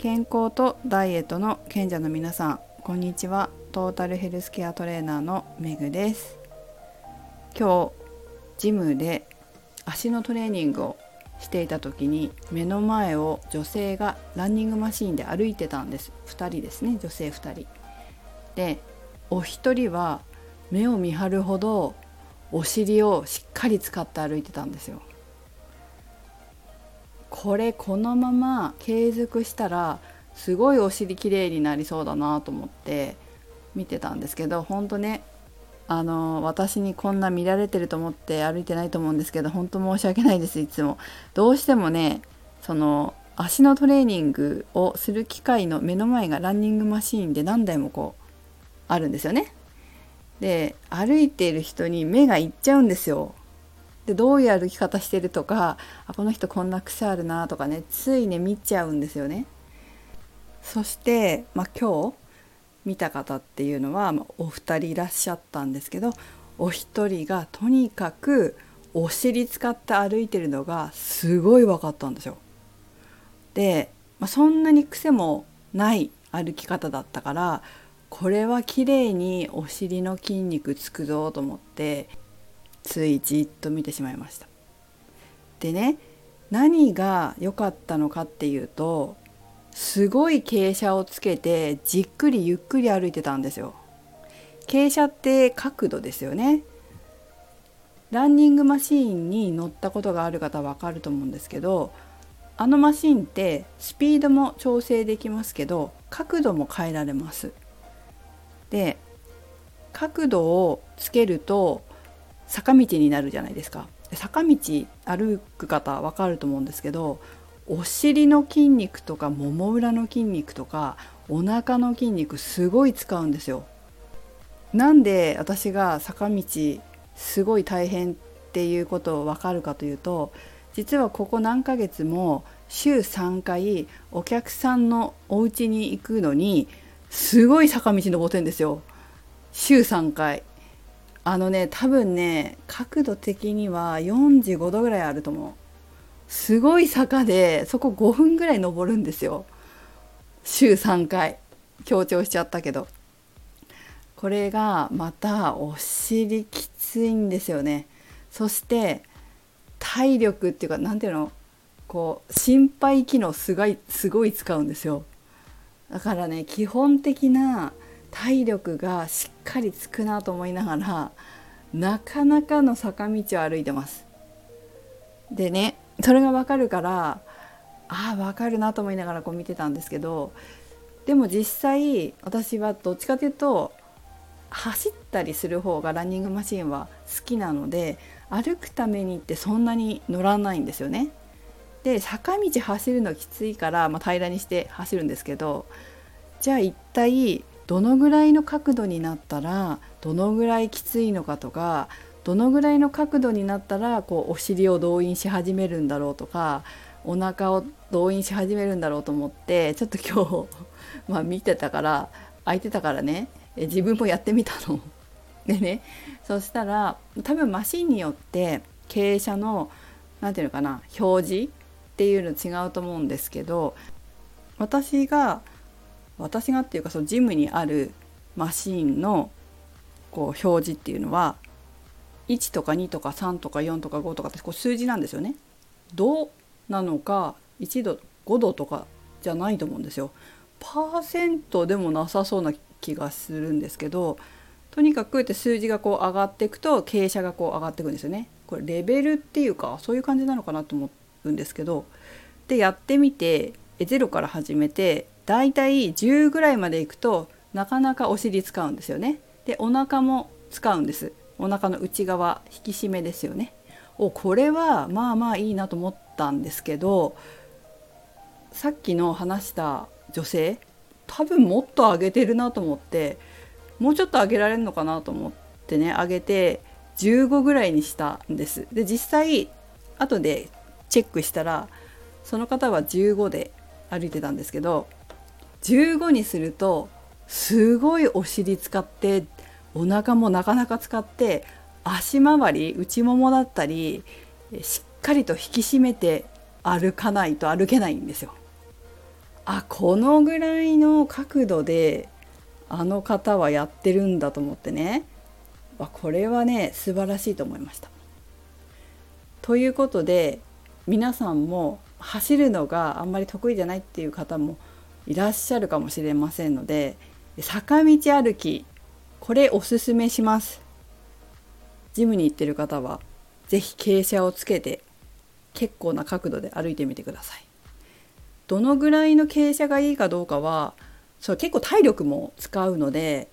健康とダイエットの賢者の皆さんこんにちは。トータルヘルスケアトレーナーのめぐです。今日ジムで足のトレーニングをしていた時に目の前を女性がランニングマシーンで歩いてたんです。2人ですね。女性2人。でお一人は目を見張るほどお尻をしっかり使って歩いてたんですよ。これこのまま継続したらすごいお尻きれいになりそうだなと思って見てたんですけど本当ねあの私にこんな見られてると思って歩いてないと思うんですけど本当申し訳ないですいつも。どうしてもねその足のトレーニングをする機会の目の前がランニングマシーンで何台もこうあるんですよね。で歩いている人に目がいっちゃうんですよ。でどういう歩き方してるとかあこの人こんな癖あるなとかねついね見ちゃうんですよね。そして、まあ、今日見た方っていうのは、お二人いらっしゃったんですけどお一人がとにかくお尻使って歩いてるのがすごい分かったんですよ。で、まあ、そんなに癖もない歩き方だったからこれは綺麗にお尻の筋肉つくぞと思ってついじっと見てしまいました。でね何が良かったのかっていうとすごい傾斜をつけてじっくりゆっくり歩いてたんですよ。傾斜って角度ですよね。ランニングマシーンに乗ったことがある方は分かると思うんですけどあのマシンってスピードも調整できますけど角度も変えられます。で角度をつけると坂道になるじゃないですか。坂道歩く方分かると思うんですけどお尻の筋肉とかもも裏の筋肉とかお腹の筋肉すごい使うんですよ。なんで私が坂道すごい大変っていうことを分かるかというと実はここ何ヶ月も週3回お客さんのお家に行くのにすごい坂道登ってんですよ。週3回。あのね多分ね角度的には45度ぐらいあると思う。すごい坂でそこ5分ぐらい登るんですよ。週3回。強調しちゃったけど。これがまたお尻きついんですよね。そして体力っていうか何ていうの？こう心肺機能すごいすごい使うんですよ。だからね基本的な体力がしっかりつくなと思いながらなかなかの坂道を歩いてます。でねそれが分かるからああ分かるなと思いながらこう見てたんですけどでも実際私はどっちかというと走ったりする方がランニングマシンは好きなので歩くためにってそんなに乗らないんですよね。で坂道走るのきついから、まあ、平らにして走るんですけどじゃあ一体どのぐらいの角度になったらどのぐらいきついのかとかどのぐらいの角度になったらこうお尻を動員し始めるんだろうとかお腹を動員し始めるんだろうと思ってちょっと今日 ま見てたから空いてたからね自分もやってみたの。でねそしたら多分マシンによって傾斜の何て言うのかな表示っていうの違うと思うんですけど私が私がっていうかそのジムにあるマシーンのこう表示っていうのは1とか2とか3とか4とか5とかってこう数字なんですよね。度なのか1度5度とかじゃないと思うんですよ。パーセントでもなさそうな気がするんですけどとにかくって数字がこう上がっていくと傾斜がこう上がっていくんですよね。これレベルっていうかそういう感じなのかなと思うんですけどでやってみて0から始めてだいたい10ぐらいまでいくとなかなかお尻使うんですよね。でお腹も使うんです。お腹の内側引き締めですよね。おこれはまあまあいいなと思ったんですけどさっきの話した女性多分もっと上げてるなと思ってもうちょっと上げられるのかなと思ってね上げて15ぐらいにしたんです。で実際後でチェックしたらその方は15で歩いてたんですけど15にするとすごいお尻使ってお腹もなかなか使って足回り内ももだったりしっかりと引き締めて歩かないと歩けないんですよ。あこのぐらいの角度であの方はやってるんだと思ってねこれはね素晴らしいと思いました。ということで皆さんも走るのがあんまり得意じゃないっていう方もいらっしゃるかもしれませんので坂道歩きこれおすすめします。ジムに行ってる方は是非傾斜をつけて結構な角度で歩いてみてください。どのぐらいの傾斜がいいかどうかはそう結構体力も使うので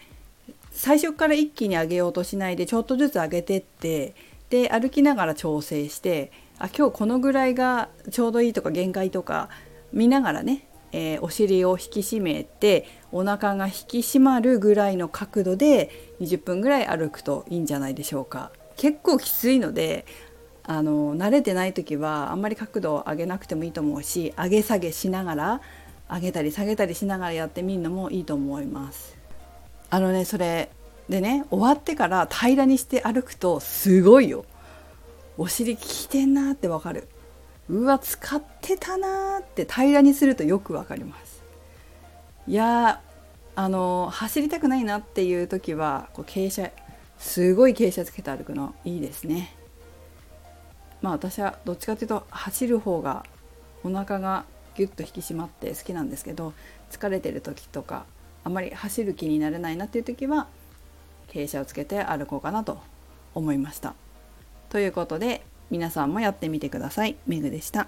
最初から一気に上げようとしないでちょっとずつ上げてってで歩きながら調整してあ今日このぐらいがちょうどいいとか限界とか見ながらね、えー、お尻を引き締めてお腹が引き締まるぐらいの角度で20分ぐらい歩くといいんじゃないでしょうか。結構きついのであの慣れてない時はあんまり角度を上げなくてもいいと思うし上げ下げしながら上げたり下げたりしながらやってみるのもいいと思います。あのねそれでね終わってから平らにして歩くとすごいよ。お尻効いてんなってわかるうわ使ってたなって平らにするとよくわかりますいやあの走りたくないなっていう時はこう傾斜すごい傾斜つけて歩くのいいですねまあ私はどっちかというと走る方がお腹がギュッと引き締まって好きなんですけど疲れてる時とかあまり走る気になれないなっていう時は傾斜をつけて歩こうかなと思いました。ということで皆さんもやってみてください。メグでした。